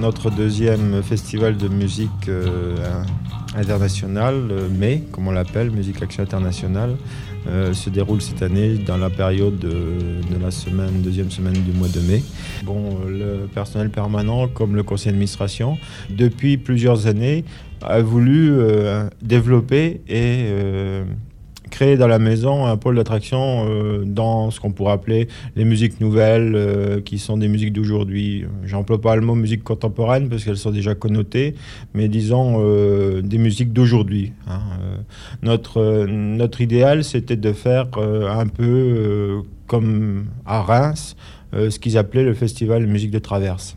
notre deuxième festival de musique euh, internationale, euh, mais comme on l'appelle, Musique Action Internationale, euh, se déroule cette année dans la période de, la semaine, deuxième semaine du mois de mai. Bon, le personnel permanent comme le conseil d'administration, depuis plusieurs années, a voulu euh, développer et euh, créer dans la maison un pôle d'attraction euh, dans ce qu'on pourrait appeler les musiques nouvelles, euh, qui sont des musiques d'aujourd'hui. J'emploie pas le mot musique contemporaine parce qu'elles sont déjà connotées, mais disons euh, des musiques d'aujourd'hui. hein. Notre, notre idéal, c'était de faire un peu comme à Reims, ce qu'ils appelaient le festival musique de traverse.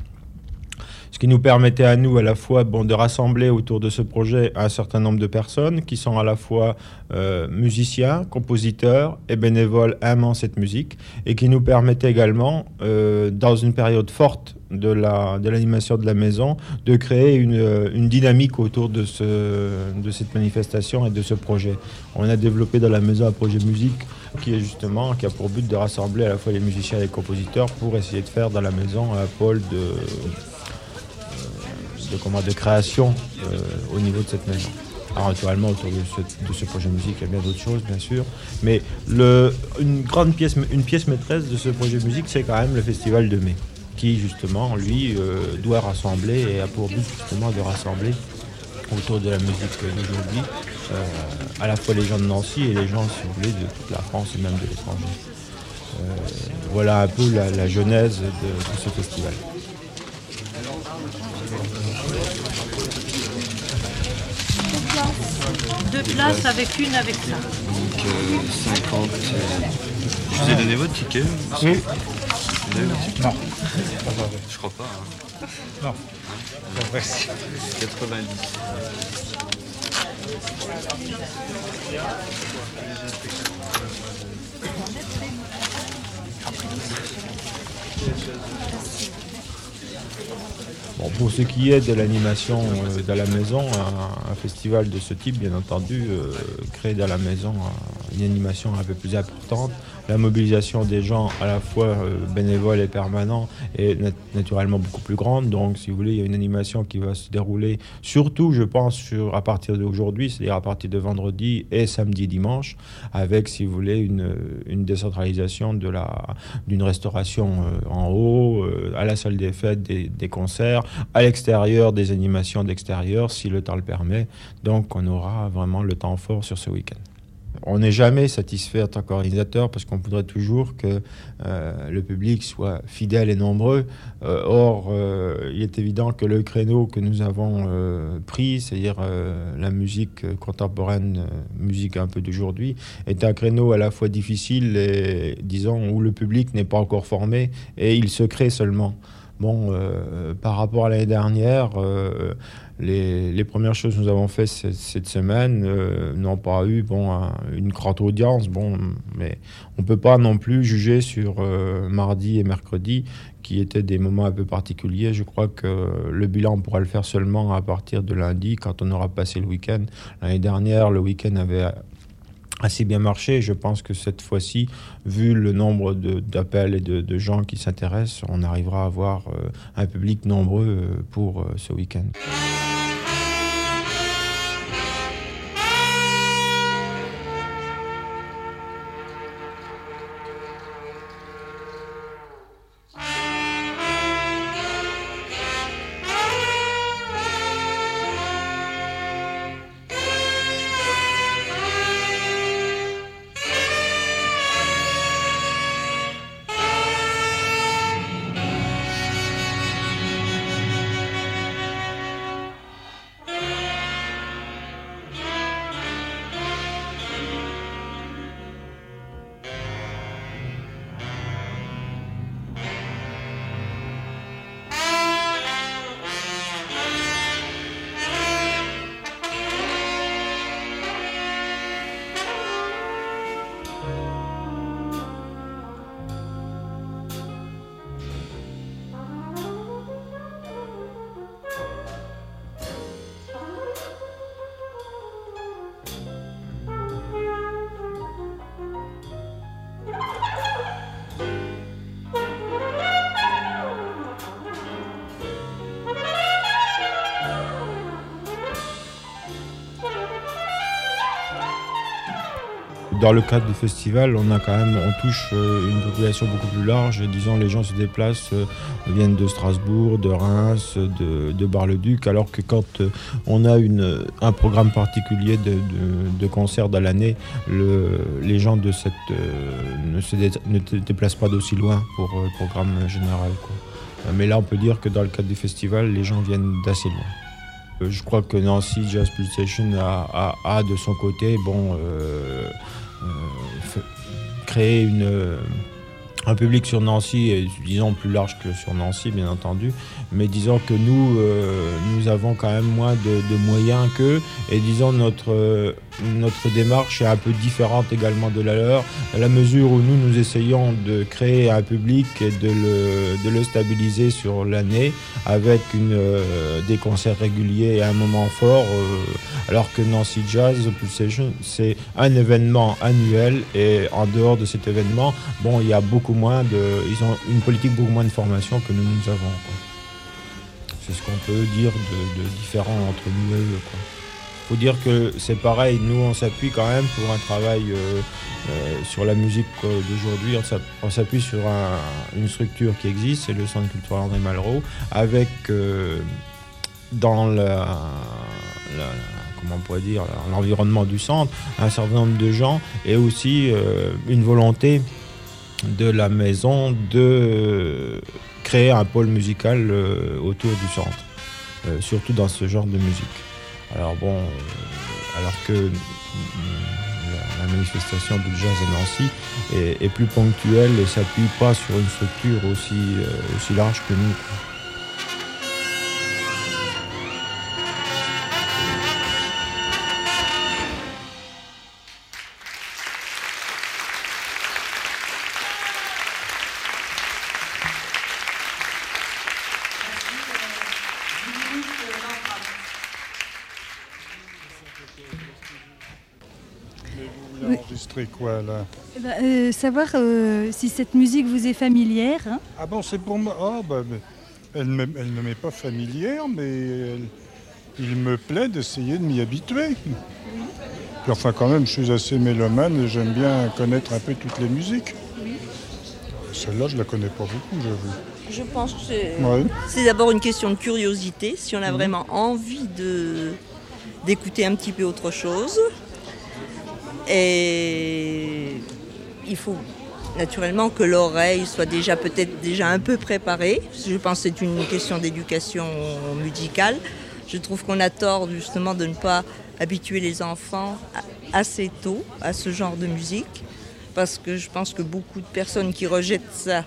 Qui nous permettait à nous à la fois bon, de rassembler autour de ce projet un certain nombre de personnes qui sont à la fois euh, musiciens, compositeurs et bénévoles aimant cette musique et qui nous permettait également, euh, dans une période forte de la de l'animation de la maison, de créer une, euh, une dynamique autour de, ce, de cette manifestation et de ce projet. On a développé dans la maison un projet musique qui est justement qui a pour but de rassembler à la fois les musiciens et les compositeurs pour essayer de faire dans la maison un pôle de de, de création euh, au niveau de cette maison. Alors naturellement, autour de ce, de projet musique, il y a bien d'autres choses, bien sûr. Mais une grande pièce, une pièce maîtresse de ce projet musique, c'est quand même le Festival de mai, qui justement, lui, euh, doit rassembler et a pour but justement de rassembler autour de la musique d'aujourd'hui, euh, à la fois les gens de Nancy et les gens, si vous voulez, de toute la France et même de l'étranger. Voilà un peu la, genèse de ce festival. Deux places avec une avec ça. Donc euh, 50. euh, Je vous ai donné votre ticket Oui. Vous avez votre ticket Non. Je crois pas. hein. Non. Merci. 90. Pour ce qui est de l'animation euh, la maison, un, festival de ce type, bien entendu, euh, crée dans la maison euh, une animation un peu plus importante. La mobilisation des gens, à la fois euh, bénévoles et permanents, est nat- naturellement beaucoup plus grande. Donc, si vous voulez, il y a une animation qui va se dérouler, surtout, je pense, à partir d'aujourd'hui, c'est-à-dire à partir de vendredi et samedi, dimanche, avec, si vous voulez, une, décentralisation d'une restauration euh, en haut, euh, à la salle des fêtes, des concerts, à l'extérieur, des animations d'extérieur, si le temps le permet. Donc, on aura vraiment le temps fort sur ce week-end. On n'est jamais satisfait en tant qu'organisateur parce qu'on voudrait toujours que euh, le public soit fidèle et nombreux. Euh, or, euh, il est évident que le créneau que nous avons pris, c'est-à-dire la musique contemporaine, musique un peu d'aujourd'hui, est un créneau à la fois difficile et, disons, où le public n'est pas encore formé et il se crée seulement. Bon, par rapport à l'année dernière, les, les premières choses que nous avons fait cette, semaine euh, n'ont pas eu bon, un- une grande audience, bon, mais on ne peut pas non plus juger sur euh, mardi et mercredi qui étaient des moments un peu particuliers. Je crois que le bilan, on pourra le faire seulement à partir de lundi, quand on aura passé le week-end. L'année dernière, le week-end avait assez bien marché. Je pense que cette fois-ci, vu le nombre d'appels et de, de gens qui s'intéressent, on arrivera à avoir euh, un public nombreux euh, pour euh, ce week-end. Bye. Dans le cadre du festival, on a quand même, on touche euh, une population beaucoup plus large. Disons, les gens se déplacent, euh, viennent de Strasbourg, de Reims, de, Bar-le-Duc, alors que quand euh, on a une, un programme particulier de, de, de concert dans l'année, le, les gens de cette ne se déplacent pas d'aussi loin pour le programme général. Quoi. Mais là, on peut dire que dans le cadre du festival, les gens viennent d'assez loin. Je crois que Nancy Jazz Pulsation a, a, de son côté bon, euh, créé une, euh, un public sur Nancy, disons plus large que sur Nancy bien entendu, mais disons que nous, euh, nous avons quand même moins de, de moyens qu'eux, et disons notre, euh, notre démarche est un peu différente également de la leur, à la mesure où nous, nous essayons de créer un public et de le, de le stabiliser sur l'année avec une, euh, des concerts réguliers et un moment fort, euh, alors que Nancy Jazz Pulsation, c'est un événement annuel, et en dehors de cet événement, bon, il y a beaucoup moins de, ils ont une politique beaucoup moins de formation que nous, nous avons. C'est ce qu'on peut dire de, de, différent entre nous et eux. Quoi. Faut dire que c'est pareil, nous on s'appuie quand même pour un travail euh, euh, sur la musique d'aujourd'hui, on s'appuie sur un, une structure qui existe, c'est le Centre culturel André Malraux, avec euh, dans la, comment on pourrait dire l'environnement du centre un certain nombre de gens et aussi une volonté de la maison de créer un pôle musical euh, autour du centre, euh, surtout dans ce genre de musique. Alors bon, euh, alors que euh, la, la, manifestation du jazz à Nancy est, est plus ponctuelle et s'appuie pas sur une structure aussi, aussi large que nous. Quoi. Là eh ben, euh, Savoir euh, si cette musique vous est familière. Hein ah bon, c'est pour moi. Oh, bah, elle, me, elle ne m'est pas familière, mais elle, il me plaît d'essayer de m'y habituer. Puis, enfin, quand même, je suis assez mélomane et j'aime bien connaître un peu toutes les musiques. Oui. Celle-là, je la connais pas beaucoup, j'avoue. Je pense que c'est ouais. d'abord une question de curiosité, si on a mmh. vraiment envie d'écouter un petit peu autre chose. Et il faut naturellement que l'oreille soit déjà peut-être déjà un peu préparée. Je pense que c'est une question d'éducation musicale. Je trouve qu'on a tort justement de ne pas habituer les enfants assez tôt à ce genre de musique parce que je pense que beaucoup de personnes qui rejettent ça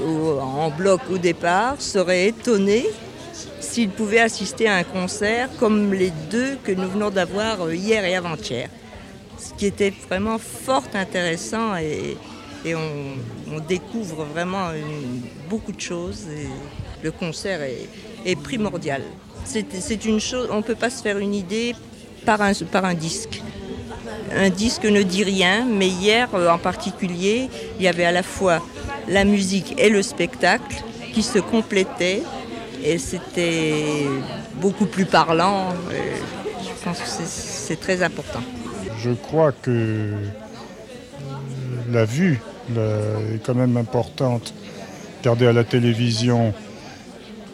en bloc au départ seraient étonnées s'ils pouvaient assister à un concert comme les deux que nous venons d'avoir hier et avant-hier ce qui était vraiment fort intéressant et, on, découvre vraiment beaucoup de choses le concert est, primordial. C'est une chose, on ne peut pas se faire une idée par un, par un disque. Un disque ne dit rien, mais hier en particulier, il y avait à la fois la musique et le spectacle qui se complétaient et c'était beaucoup plus parlant. Je pense que c'est très important je crois que la vue la, est quand même importante. Regarder à la télévision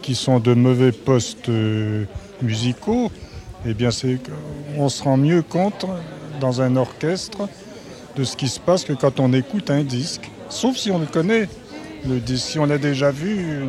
qui sont de mauvais postes euh, musicaux, eh bien on se rend mieux compte dans un orchestre de ce qui se passe que quand on écoute un disque. Sauf si on le connaît, le disque, si on a déjà vu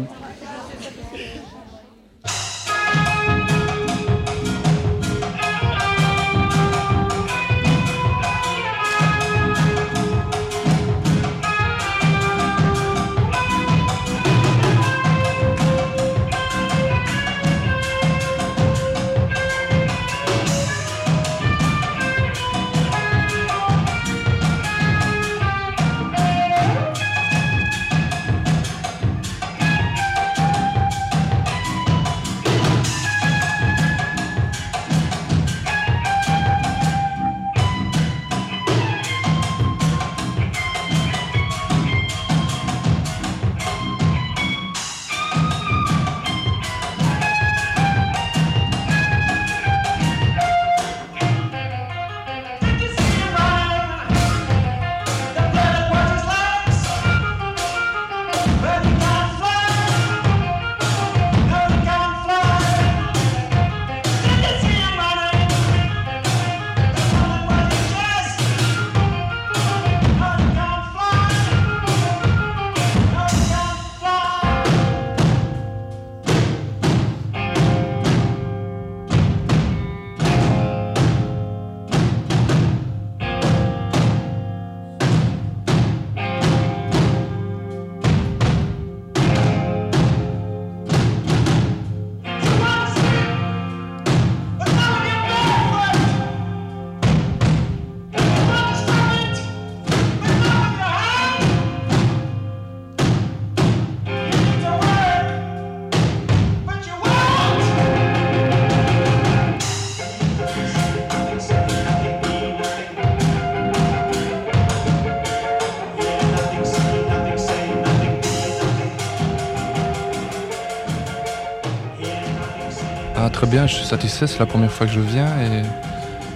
bien, je suis satisfait, c'est la première fois que je viens et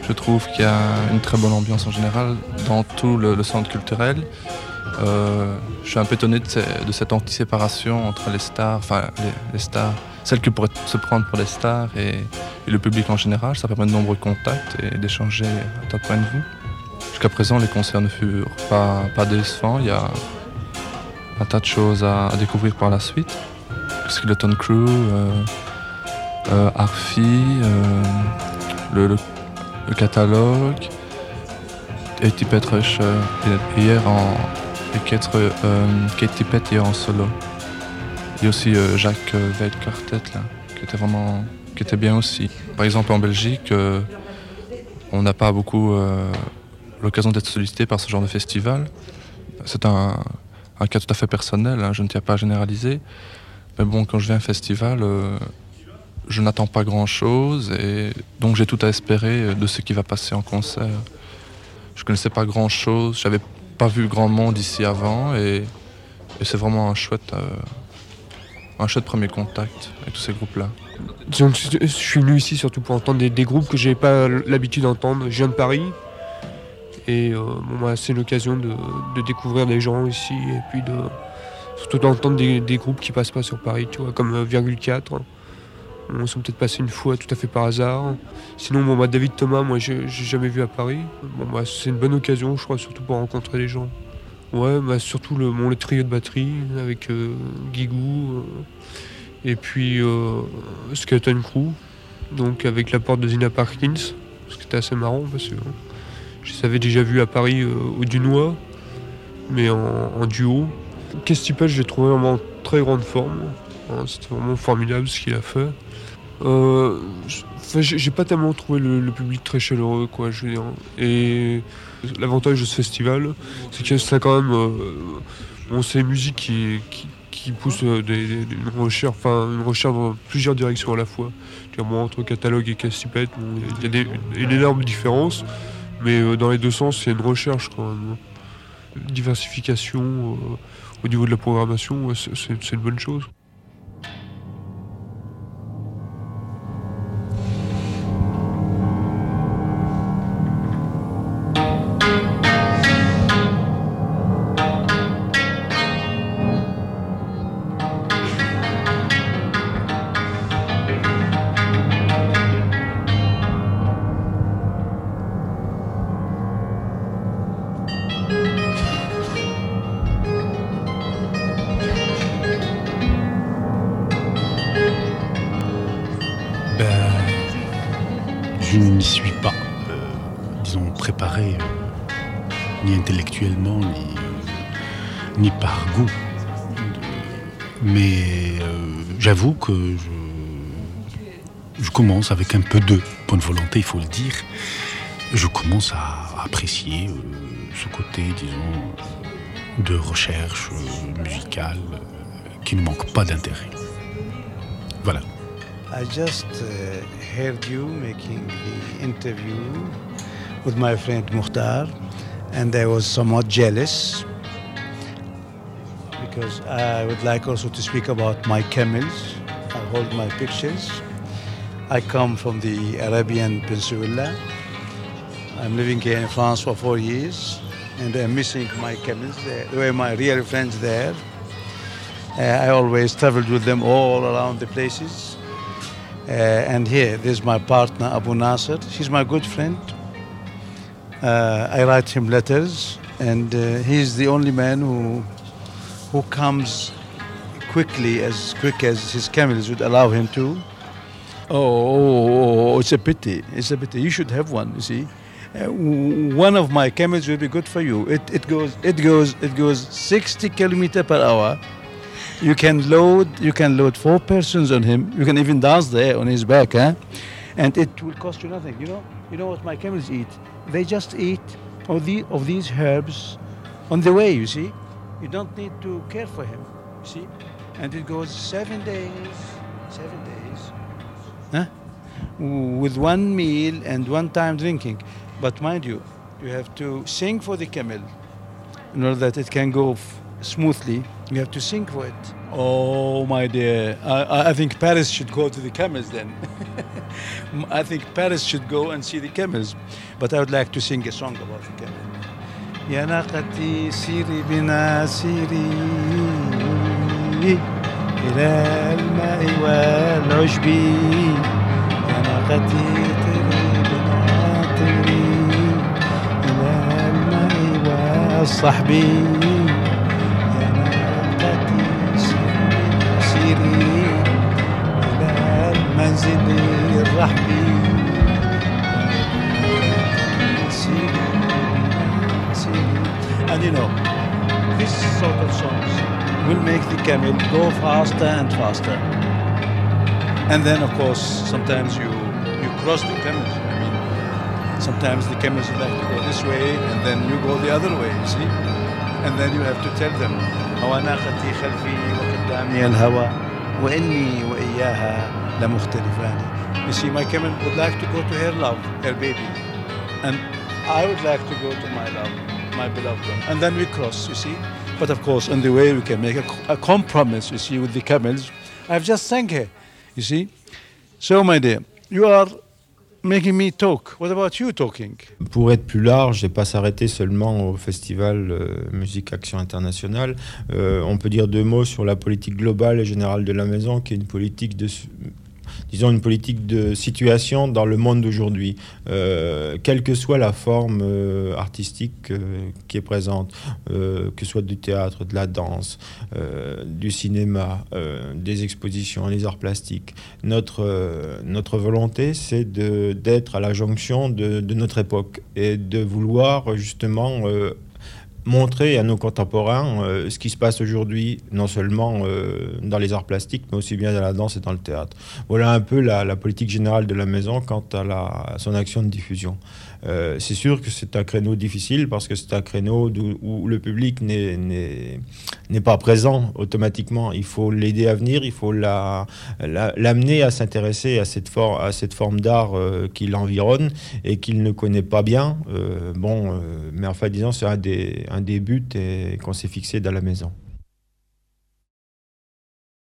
je trouve qu'il y a une très bonne ambiance en général dans tout le, centre culturel. Euh, je suis un peu étonné de, cette anti-séparation entre les stars, enfin les, stars, celles qui pourraient se prendre pour les stars et, le public en général. Ça permet de nombreux contacts et d'échanger tas de de vue. Jusqu'à présent, les concerts ne furent pas, décevants. Il y a un tas de choses à, découvrir par la suite. Skeleton Crew, euh, euh le, catalogue, et Tippett Rush hier en et Kate, Tippett hier en solo. Il y a aussi Jacques Veil Quartet là, qui était vraiment qui était bien aussi. Par exemple en Belgique, on n'a pas beaucoup l'occasion d'être sollicité par ce genre de festival. C'est un, cas tout à fait personnel, hein, je ne tiens pas à généraliser. Mais bon, quand je viens à un festival, euh, je n'attends pas grand-chose et donc j'ai tout à espérer de ce qui va passer en concert. Je connaissais pas grand-chose, j'avais pas vu grand monde ici avant et, c'est vraiment un chouette, euh, un chouette premier contact avec tous ces groupes-là. je suis venu ici surtout pour entendre des, groupes que n'avais pas l'habitude d'entendre. Je viens de Paris, et euh, bah, c'est l'occasion de, découvrir des gens ici et puis de surtout d'entendre des, groupes qui passent pas sur Paris, tu vois, comme euh, Virgule 4. On s'est peut-être passé une fois tout à fait par hasard. Sinon, bon, bah, David Thomas, moi, j'ai jamais vu à Paris. Bah, c'est une bonne occasion, je crois, surtout pour rencontrer les gens. Ouais, bah, surtout le, trio de batterie avec euh, Guigou et puis Skeleton Crew, donc avec la porte de Zina Parkins, ce qui était assez marrant parce que je les avais déjà vus à Paris euh, au Dunois, mais en, duo. Kestipel, je l'ai trouvé vraiment en très grande forme. Hein, c'était vraiment formidable ce qu'il a fait. Euh, j'ai pas tellement trouvé le, public très chaleureux, quoi, je veux dire. Et l'avantage de ce festival, c'est que c'est quand même. Euh, bon, une musique qui, qui, pousse des, une, recherche, une recherche dans plusieurs directions à la fois. entre catalogue et Castipet, il y a une énorme différence. Mais euh, dans les deux sens, c'est une recherche quand même. Diversification euh, au niveau de la programmation, c'est une bonne chose. J'avoue que je, commence avec un peu de bonne volonté, il faut le dire. Je commence à apprécier euh, ce côté, disons, de recherche euh, musicale euh, qui ne manque pas d'intérêt. Voilà. I just heard you making the interview with my friend Muhtar, and I was somewhat jealous because I would like also to speak about my camels. I hold my pictures. I come from the Arabian Peninsula. I'm living here in France for four years and I'm missing my camels. They were my real friends there. Uh, I always traveled with them all around the places. Uh, and here, there's my partner Abu Nasser. He's my good friend. Uh, I write him letters, and uh, he's the only man who who comes quickly, as quick as his camels would allow him to. Oh, oh, oh, it's a pity. It's a pity. You should have one. You see, uh, one of my camels will be good for you. It, it goes it goes it goes 60 kilometer per hour. You can load you can load four persons on him. You can even dance there on his back, huh? And it will cost you nothing. You know you know what my camels eat? They just eat of the of these herbs on the way. You see. You don't need to care for him, see? And it goes seven days, seven days, huh? with one meal and one time drinking. But mind you, you have to sing for the camel in order that it can go smoothly. You have to sing for it. Oh, my dear, I, I think Paris should go to the camels then. I think Paris should go and see the camels, but I would like to sing a song about the camel. يا ناقتي سيري بنا سيري. إلى الماء والعشب. يا ناقتي طيري بنا طيري إلى الماء والصحب. يا ناقتي سيري سيري. إلى المنزل الرحب. And you know, this sort of songs will make the camel go faster and faster. And then, of course, sometimes you, you cross the camels. I mean, sometimes the camels like to go this way, and then you go the other way, you see? And then you have to tell them, هو ناقتي خلفي وقدامي الهوى وإني وإياها لمختلفان. You see, my camel would like to go to her love, her baby. And I would like to go to my love, My beloved one. And then we cross, you see? But of course, on the way, we can make a, a compromise, you see, with the camels. I've just thanked her, you see? So, my dear, you are making me talk. What about you talking? Pour être plus large et pas s'arrêter seulement au festival euh, Musique Action Internationale, euh, on peut dire deux mots sur la politique globale et générale de la maison, qui est une politique de disons une politique de situation dans le monde d'aujourd'hui, euh, quelle que soit la forme euh, artistique euh, qui est présente, que ce soit du théâtre, de la danse, du cinéma, des expositions, les arts plastiques. Notre, notre volonté, c'est d'être à la jonction de, notre époque et de vouloir justement montrer à nos contemporains euh, ce qui se passe aujourd'hui, non seulement euh, dans les arts plastiques, mais aussi bien dans la danse et dans le théâtre. Voilà un peu la, politique générale de la maison quant à son action de diffusion. Euh, c'est sûr que c'est un créneau difficile parce que c'est un créneau où le public n'est- pas présent automatiquement. Il faut l'aider à venir, il faut la- la- l'amener à s'intéresser à cette, forme d'art euh, qui l'environne et qu'il ne connaît pas bien. Euh, bon, mais enfin, disons, c'est un des, un des buts qu'on s'est fixé dans la maison.